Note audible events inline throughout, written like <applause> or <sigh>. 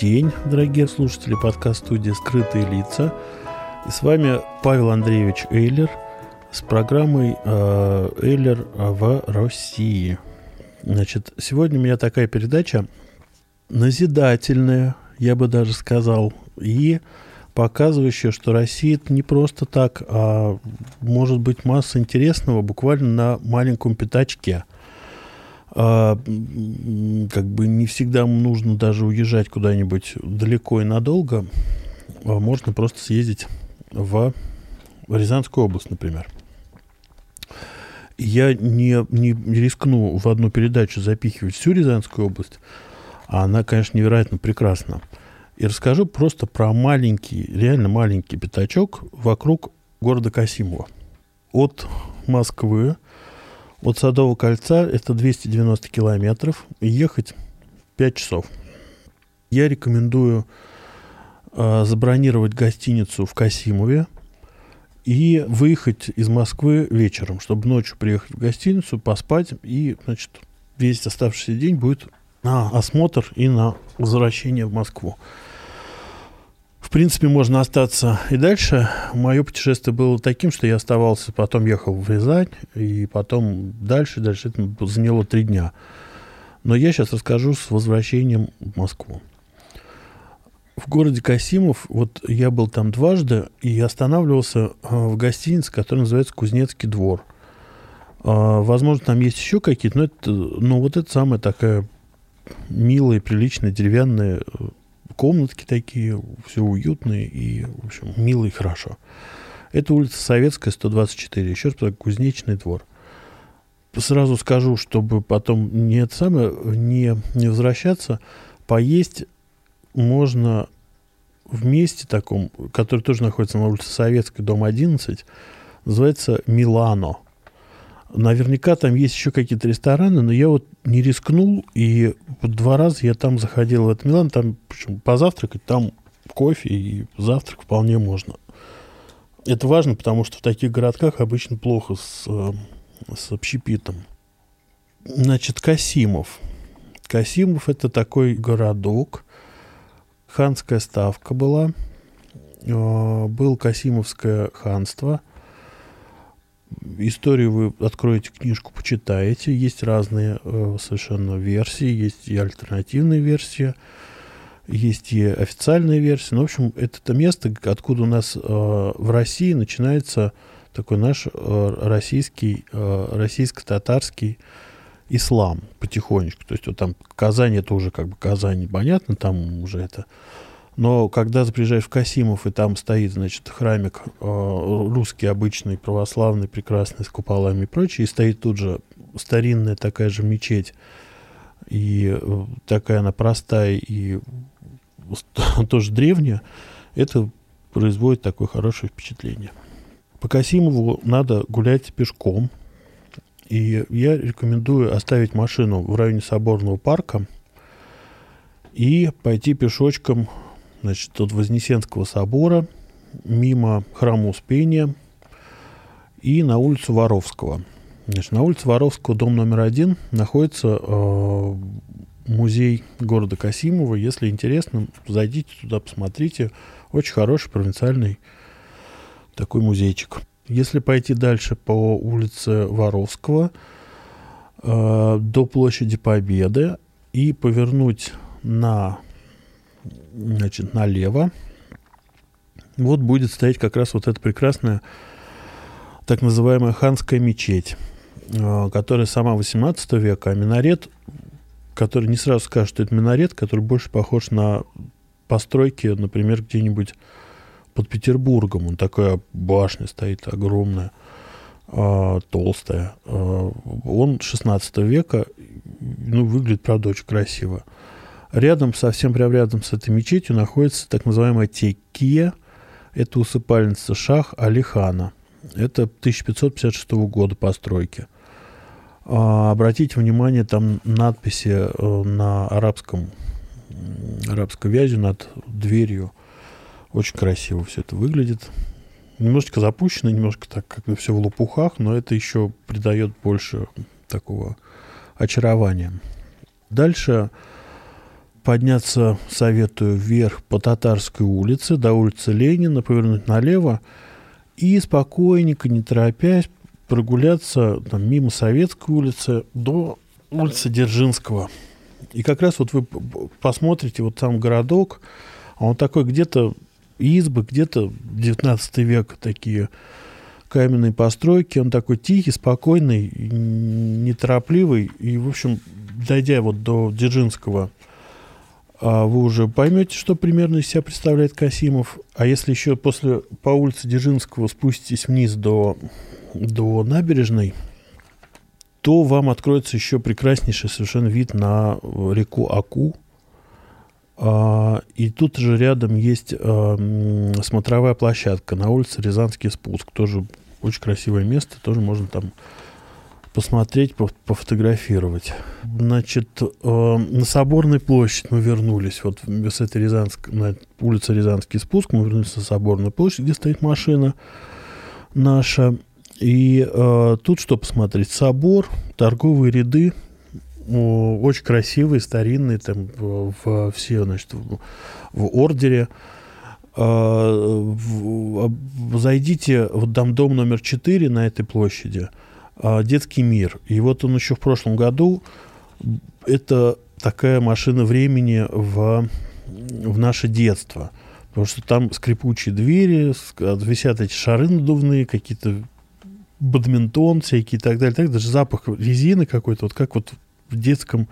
день, дорогие слушатели подкаст-студии «Скрытые лица». И с вами Павел Андреевич Эйлер с программой э, «Эйлер в России». Значит, сегодня у меня такая передача назидательная, я бы даже сказал, и показывающая, что Россия это не просто так, а может быть масса интересного буквально на маленьком пятачке – как бы не всегда нужно даже уезжать куда-нибудь далеко и надолго. А можно просто съездить в Рязанскую область, например. Я не, не рискну в одну передачу запихивать всю Рязанскую область, а она, конечно, невероятно прекрасна. И расскажу просто про маленький, реально маленький пятачок вокруг города Касимова. От Москвы от Садового кольца это 290 километров. Ехать 5 часов. Я рекомендую э, забронировать гостиницу в Касимове и выехать из Москвы вечером, чтобы ночью приехать в гостиницу, поспать, и, значит, весь оставшийся день будет на осмотр и на возвращение в Москву. В принципе, можно остаться и дальше. Мое путешествие было таким, что я оставался, потом ехал в Рязань, и потом дальше, дальше это заняло три дня. Но я сейчас расскажу с возвращением в Москву. В городе Касимов, вот я был там дважды и останавливался а, в гостинице, которая называется Кузнецкий двор. А, Возможно, там есть еще какие-то, но, это, но вот это самая такая милая, приличная, деревянная э, комнатки такие, все уютные и, в общем, мило и хорошо. Это улица Советская, 124, еще раз Кузнечный двор. Сразу скажу, чтобы потом не это самое, не, не возвращаться, поесть можно в месте таком, который тоже находится на улице Советской, дом 11, называется Милано. Наверняка там есть еще какие-то рестораны, но я вот не рискнул, и вот два раза я там заходил в этот Милан, там причем позавтракать, там кофе и завтрак вполне можно. Это важно, потому что в таких городках обычно плохо с, э, с общепитом. Значит, Касимов. Касимов это такой городок, ханская ставка была, э, был Касимовское ханство – историю вы откроете книжку, почитаете. Есть разные э, совершенно версии, есть и альтернативные версии, есть и официальная версия. Ну, в общем, это то место, откуда у нас э, в России начинается такой наш э, российский, э, российско-татарский ислам потихонечку. То есть вот там Казань, это уже как бы Казань, понятно, там уже это но когда приезжаешь в Касимов, и там стоит, значит, храмик э, русский, обычный, православный, прекрасный, с куполами и прочее, и стоит тут же старинная такая же мечеть, и э, такая она простая и <laughs> тоже древняя, это производит такое хорошее впечатление. По Касимову надо гулять пешком, и я рекомендую оставить машину в районе Соборного парка и пойти пешочком значит, от Вознесенского собора, мимо храма Успения и на улицу Воровского. Значит, на улице Воровского, дом номер один, находится э, музей города Касимова. Если интересно, зайдите туда, посмотрите. Очень хороший провинциальный такой музейчик. Если пойти дальше по улице Воровского э, до площади Победы и повернуть на значит, налево, вот будет стоять как раз вот эта прекрасная так называемая ханская мечеть, э, которая сама 18 века, а минарет, который не сразу скажет, что это минарет, который больше похож на постройки, например, где-нибудь под Петербургом. Он такая башня стоит огромная, э, толстая. Э, он 16 века, ну, выглядит, правда, очень красиво. Рядом, совсем прямо рядом с этой мечетью находится так называемая Текия. Это усыпальница Шах Алихана. Это 1556 года постройки. А, обратите внимание, там надписи э, на арабском, арабской вязи над дверью. Очень красиво все это выглядит. Немножечко запущено, немножко так, как бы все в лопухах, но это еще придает больше такого очарования. Дальше подняться советую вверх по Татарской улице, до улицы Ленина, повернуть налево и спокойненько, не торопясь, прогуляться там, мимо Советской улицы до улицы Дзержинского. И как раз вот вы посмотрите, вот там городок, а он такой где-то избы, где-то 19 век такие каменные постройки, он такой тихий, спокойный, неторопливый, и, в общем, дойдя вот до Дзержинского, вы уже поймете, что примерно из себя представляет Касимов. А если еще после по улице Дзержинского спуститесь вниз до до набережной, то вам откроется еще прекраснейший совершенно вид на реку Аку. А, и тут же рядом есть а, смотровая площадка на улице Рязанский спуск. Тоже очень красивое место, тоже можно там посмотреть, пофотографировать. Значит, а, на Соборной площадь мы вернулись. Вот с этой Рязанской, на улице Рязанский спуск мы вернулись на Соборную площадь, где стоит машина наша. И э, тут что посмотреть? Собор, торговые ряды, очень красивые, старинные, там в, все, значит, в, ордере. Э, зайдите в дом, дом номер 4 на этой площади, э, детский мир. И вот он еще в прошлом году, это такая машина времени в, в наше детство. Потому что там скрипучие двери, висят эти шары надувные, какие-то бадминтон всякий и так далее, так даже запах резины какой-то, вот как вот в детском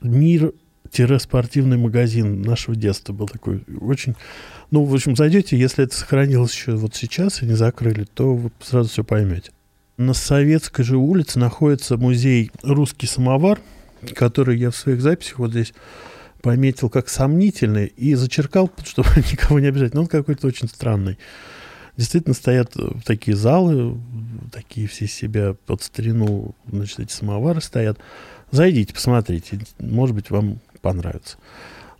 мир-спортивный магазин нашего детства был такой очень... Ну, в общем, зайдете, если это сохранилось еще вот сейчас и не закрыли, то вы сразу все поймете. На Советской же улице находится музей «Русский самовар», который я в своих записях вот здесь пометил как сомнительный и зачеркал, <laughs> чтобы никого не обижать. Но он какой-то очень странный действительно стоят э, такие залы, такие все себя под старину, значит, эти самовары стоят. Зайдите, посмотрите, может быть, вам понравится.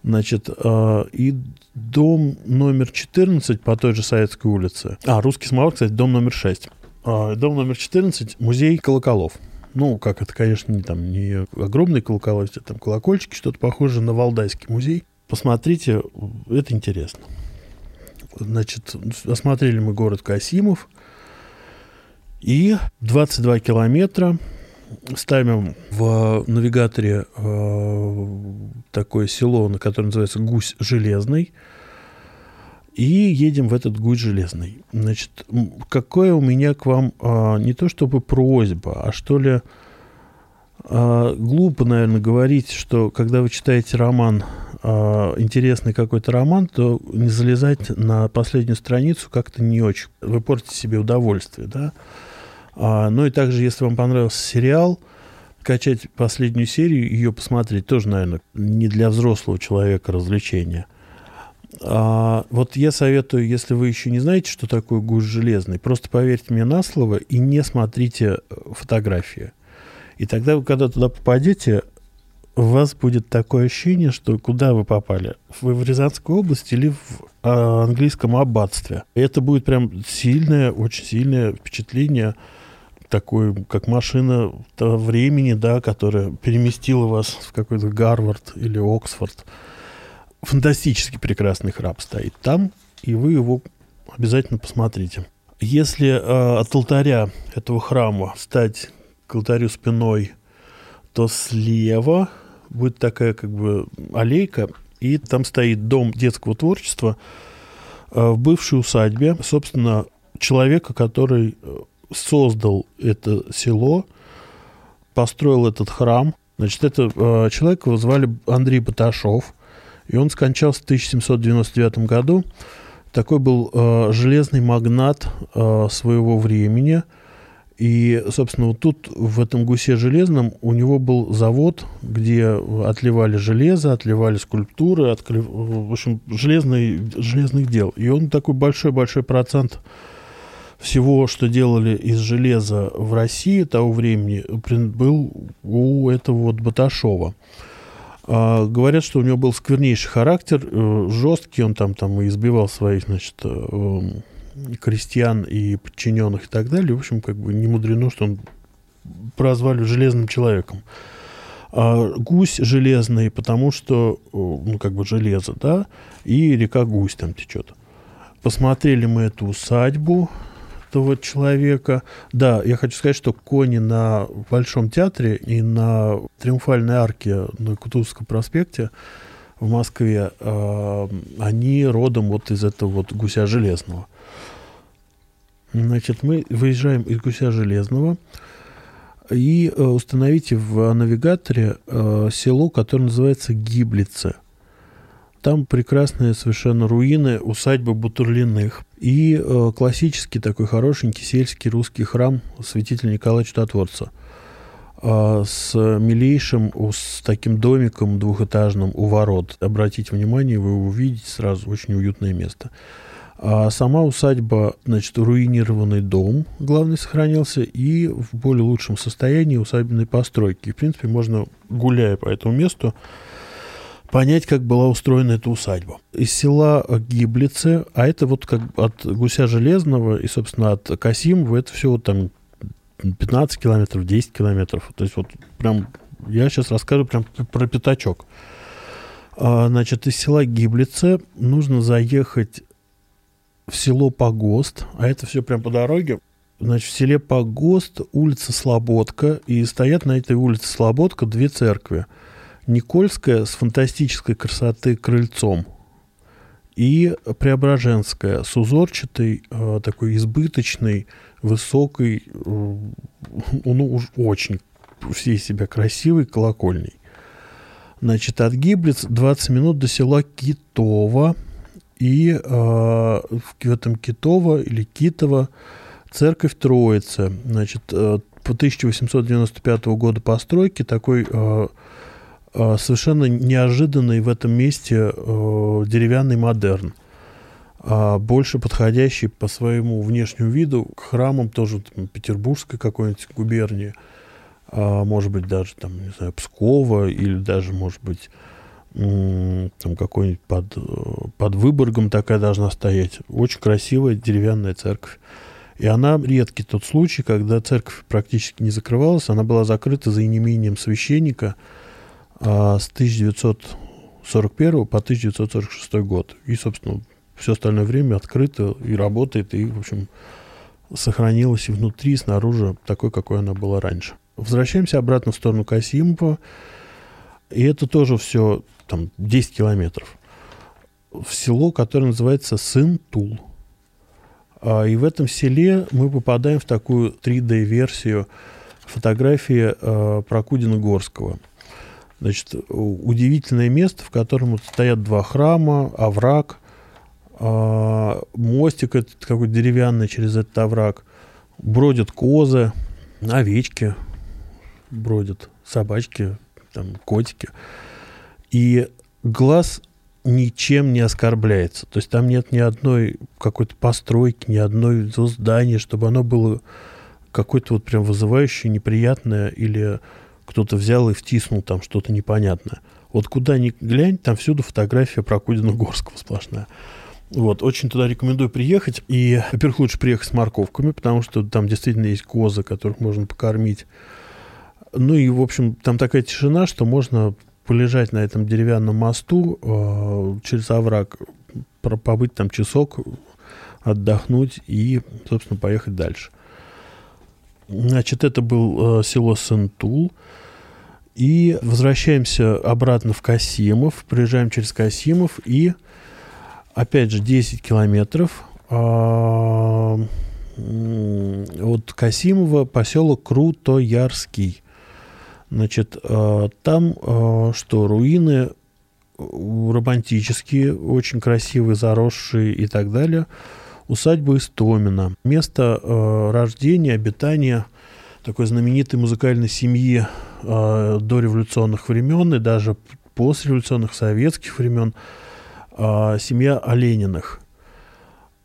Значит, э, и дом номер 14 по той же Советской улице. А, русский самовар, кстати, дом номер 6. Э, дом номер 14, музей колоколов. Ну, как это, конечно, не, там, не огромные колокола, а там колокольчики, что-то похоже на Валдайский музей. Посмотрите, это интересно. Значит, осмотрели мы город Касимов. И 22 километра ставим в навигаторе э, такое село, на которое называется Гусь Железный. И едем в этот Гусь Железный. Значит, какое у меня к вам э, не то чтобы просьба, а что ли э, глупо, наверное, говорить, что когда вы читаете роман э, интересный какой-то роман, то не залезать на последнюю страницу как-то не очень. Вы портите себе удовольствие, да. А, ну и также, если вам понравился сериал, качать последнюю серию, ее посмотреть тоже, наверное, не для взрослого человека развлечение. А, вот я советую, если вы еще не знаете, что такое гусь железный, просто поверьте мне на слово и не смотрите фотографии. И тогда вы, когда туда попадете, у вас будет такое ощущение, что куда вы попали? Вы в Рязанской области или в а, английском аббатстве? Это будет прям сильное, очень сильное впечатление, такое, как машина времени, да, которая переместила вас в какой-то Гарвард или Оксфорд. Фантастически прекрасный храм стоит там, и вы его обязательно посмотрите. Если э, от алтаря этого храма стать к алтарю спиной, то слева будет такая как бы аллейка, и там стоит дом детского творчества э, в бывшей усадьбе, собственно, человека, который э, создал это село, построил этот храм. Значит, это э, человек его звали Андрей Баташов, и он скончался в 1799 году. Такой был э, железный магнат э, своего времени. И, собственно, вот тут, в этом гусе железном, у него был завод, где отливали железо, отливали скульптуры, откли... в общем, железный, железных дел. И он такой большой-большой процент всего, что делали из железа в России того времени, был у этого вот Баташова. А, говорят, что у него был сквернейший характер, э, жесткий, он там, там избивал своих, значит, э, крестьян и подчиненных и так далее. В общем, как бы не мудрено, что он прозвали железным человеком. А гусь железный, потому что, ну, как бы железо, да, и река Гусь там течет. Посмотрели мы эту усадьбу этого человека. Да, я хочу сказать, что кони на Большом театре и на Триумфальной арке на Кутузовском проспекте в Москве, э, они родом вот из этого вот гуся железного. Значит, мы выезжаем из Гуся Железного и э, установите в навигаторе э, село, которое называется Гиблице. Там прекрасные совершенно руины усадьбы Бутурлиных и э, классический такой хорошенький сельский русский храм святителя Николая Чудотворца э, с милейшим, с таким домиком двухэтажным у ворот. Обратите внимание, вы увидите сразу очень уютное место. А сама усадьба, значит, руинированный дом, главный, сохранился, и в более лучшем состоянии усадебной постройки. И, в принципе, можно, гуляя по этому месту, понять, как была устроена эта усадьба. Из села Гиблице, а это вот как от Гуся Железного и, собственно, от Касимова, это все вот там 15 километров, 10 километров. То есть вот прям, я сейчас расскажу прям про пятачок. А, значит, из села Гиблице нужно заехать в село Погост, а это все прям по дороге. Значит, в селе Погост улица Слободка, и стоят на этой улице Слободка две церкви. Никольская с фантастической красоты крыльцом и Преображенская с узорчатой, э, такой избыточной, высокой, э, ну уж очень всей себя красивой колокольней. Значит, от Гиблиц 20 минут до села Китово, и э, в этом Китово или Китово церковь Троицы. Значит, э, по 1895 года постройки такой э, совершенно неожиданный в этом месте э, деревянный модерн. А больше подходящий по своему внешнему виду к храмам тоже там, петербургской какой-нибудь губернии, а, может быть, даже там, не знаю, Пскова или даже, может быть, там какой-нибудь под, под Выборгом такая должна стоять. Очень красивая деревянная церковь. И она редкий тот случай, когда церковь практически не закрывалась, она была закрыта за неимением священника а, с 1941 по 1946 год. И, собственно, все остальное время открыто и работает, и, в общем, сохранилась и внутри, и снаружи такой, какой она была раньше. Возвращаемся обратно в сторону Касимова. И это тоже все там 10 километров, в село, которое называется Сын-Тул. А, и в этом селе мы попадаем в такую 3D-версию фотографии э, Прокудина-Горского. Значит, удивительное место, в котором вот стоят два храма, овраг, э, мостик этот какой-то деревянный через этот овраг, бродят козы, овечки бродят, собачки, там, котики. И глаз ничем не оскорбляется. То есть там нет ни одной какой-то постройки, ни одной здания, чтобы оно было какое-то вот прям вызывающее, неприятное, или кто-то взял и втиснул там что-то непонятное. Вот куда ни глянь, там всюду фотография Прокудина Горского сплошная. Вот, очень туда рекомендую приехать. И, во-первых, лучше приехать с морковками, потому что там действительно есть козы, которых можно покормить. Ну и, в общем, там такая тишина, что можно полежать на этом деревянном мосту э, через овраг, побыть там часок, отдохнуть и, собственно, поехать дальше. Значит, это был э, село Сентул. И возвращаемся обратно в Касимов, приезжаем через Касимов и, опять же, 10 километров э, от Касимова поселок Крутоярский. Значит, э, там э, что, руины романтические, очень красивые, заросшие и так далее. Усадьба Истомина, место э, рождения, обитания такой знаменитой музыкальной семьи э, дореволюционных времен и даже послереволюционных советских времен, э, семья Олениных.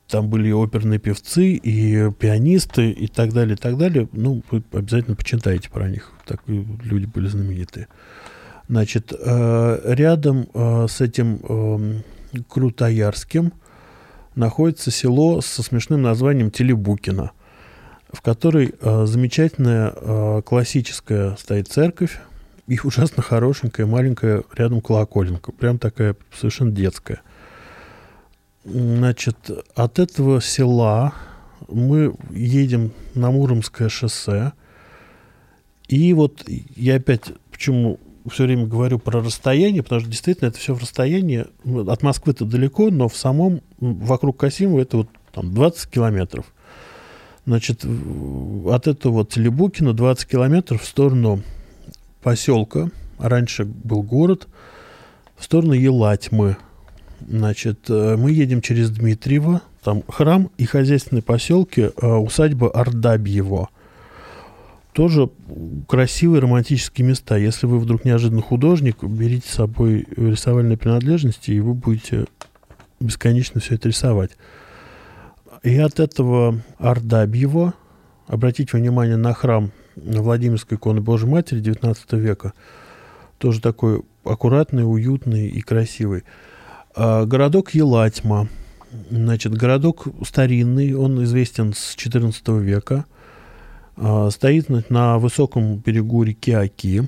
Там были оперные певцы и пианисты и так далее, и так далее. Ну, вы обязательно почитайте про них. Так люди были знаменитые. Значит, э, рядом э, с этим э, Крутоярским находится село со смешным названием Телебукино, в которой э, замечательная э, классическая стоит церковь, и <laughs> ужасно хорошенькая, маленькая рядом колоколенка, прям такая совершенно детская. Значит, от этого села мы едем на Муромское шоссе, и вот я опять почему все время говорю про расстояние, потому что действительно это все в расстоянии. От Москвы-то далеко, но в самом, вокруг Касимова это вот там 20 километров. Значит, от этого вот Телебукина 20 километров в сторону поселка, раньше был город, в сторону Елатьмы. Значит, э, мы едем через Дмитриево, там храм и хозяйственные поселки, э, усадьба Ардабьево – тоже красивые романтические места. Если вы вдруг неожиданно художник, берите с собой рисовальные принадлежности, и вы будете бесконечно все это рисовать. И от этого Ардабьева, обратите внимание на храм Владимирской иконы Божьей Матери XIX века, тоже такой аккуратный, уютный и красивый. А городок Елатьма. Значит, городок старинный, он известен с XIV века – стоит на высоком берегу реки Аки,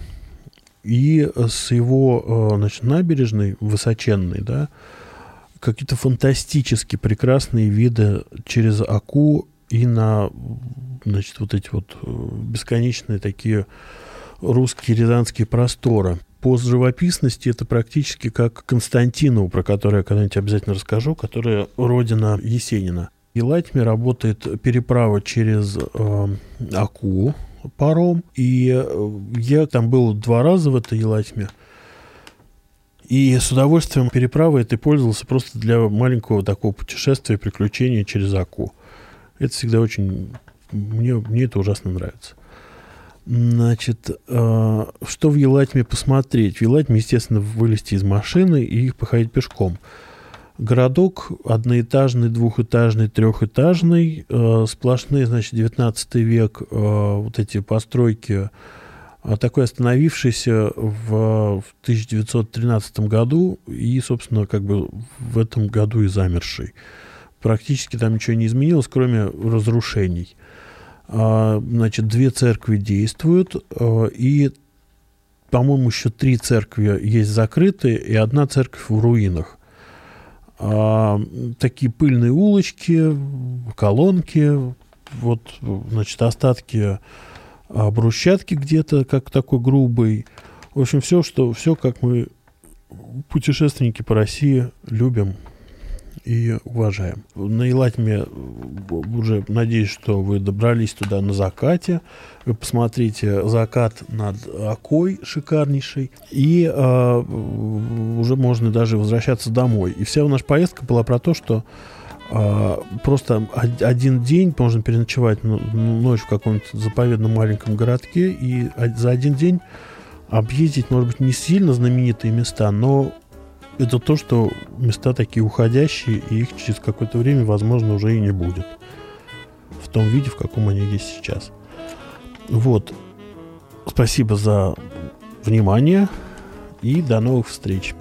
и с его а, значит, набережной, высоченной, да, какие-то фантастически прекрасные виды через Аку и на значит, вот эти вот э, бесконечные такие русские рязанские просторы. По живописности это практически как Константиново, про которое я когда-нибудь обязательно расскажу, которая родина Есенина. Елатьме работает переправа через э, Аку паром. И э, я там был два раза в этой Елатьме. И с удовольствием переправой этой пользовался просто для маленького такого путешествия, приключения через Аку. Это всегда очень... Мне, мне это ужасно нравится. Значит, э, что в Елатьме посмотреть? В Елатьме, естественно, вылезти из машины и походить пешком. Городок одноэтажный, двухэтажный, трехэтажный, э, сплошные, значит, 19 век, э, вот эти постройки, э, такой остановившийся в, в 1913 году и, собственно, как бы в этом году и замерший. Практически там ничего не изменилось, кроме разрушений. Э, значит, две церкви действуют, э, и, по-моему, еще три церкви есть закрытые, и одна церковь в руинах а, такие пыльные улочки, колонки, вот, значит, остатки а, брусчатки где-то, как такой грубый. В общем, все, что, все, как мы, путешественники по России, любим и уважаем. На Елатьме уже надеюсь, что вы добрались туда на закате. Вы посмотрите закат над Окой шикарнейший. И э, уже можно даже возвращаться домой. И вся наша поездка была про то, что э, просто один день можно переночевать ночь в каком-нибудь заповедном маленьком городке и за один день объездить, может быть, не сильно знаменитые места, но это то, что места такие уходящие, и их через какое-то время, возможно, уже и не будет. В том виде, в каком они есть сейчас. Вот. Спасибо за внимание и до новых встреч.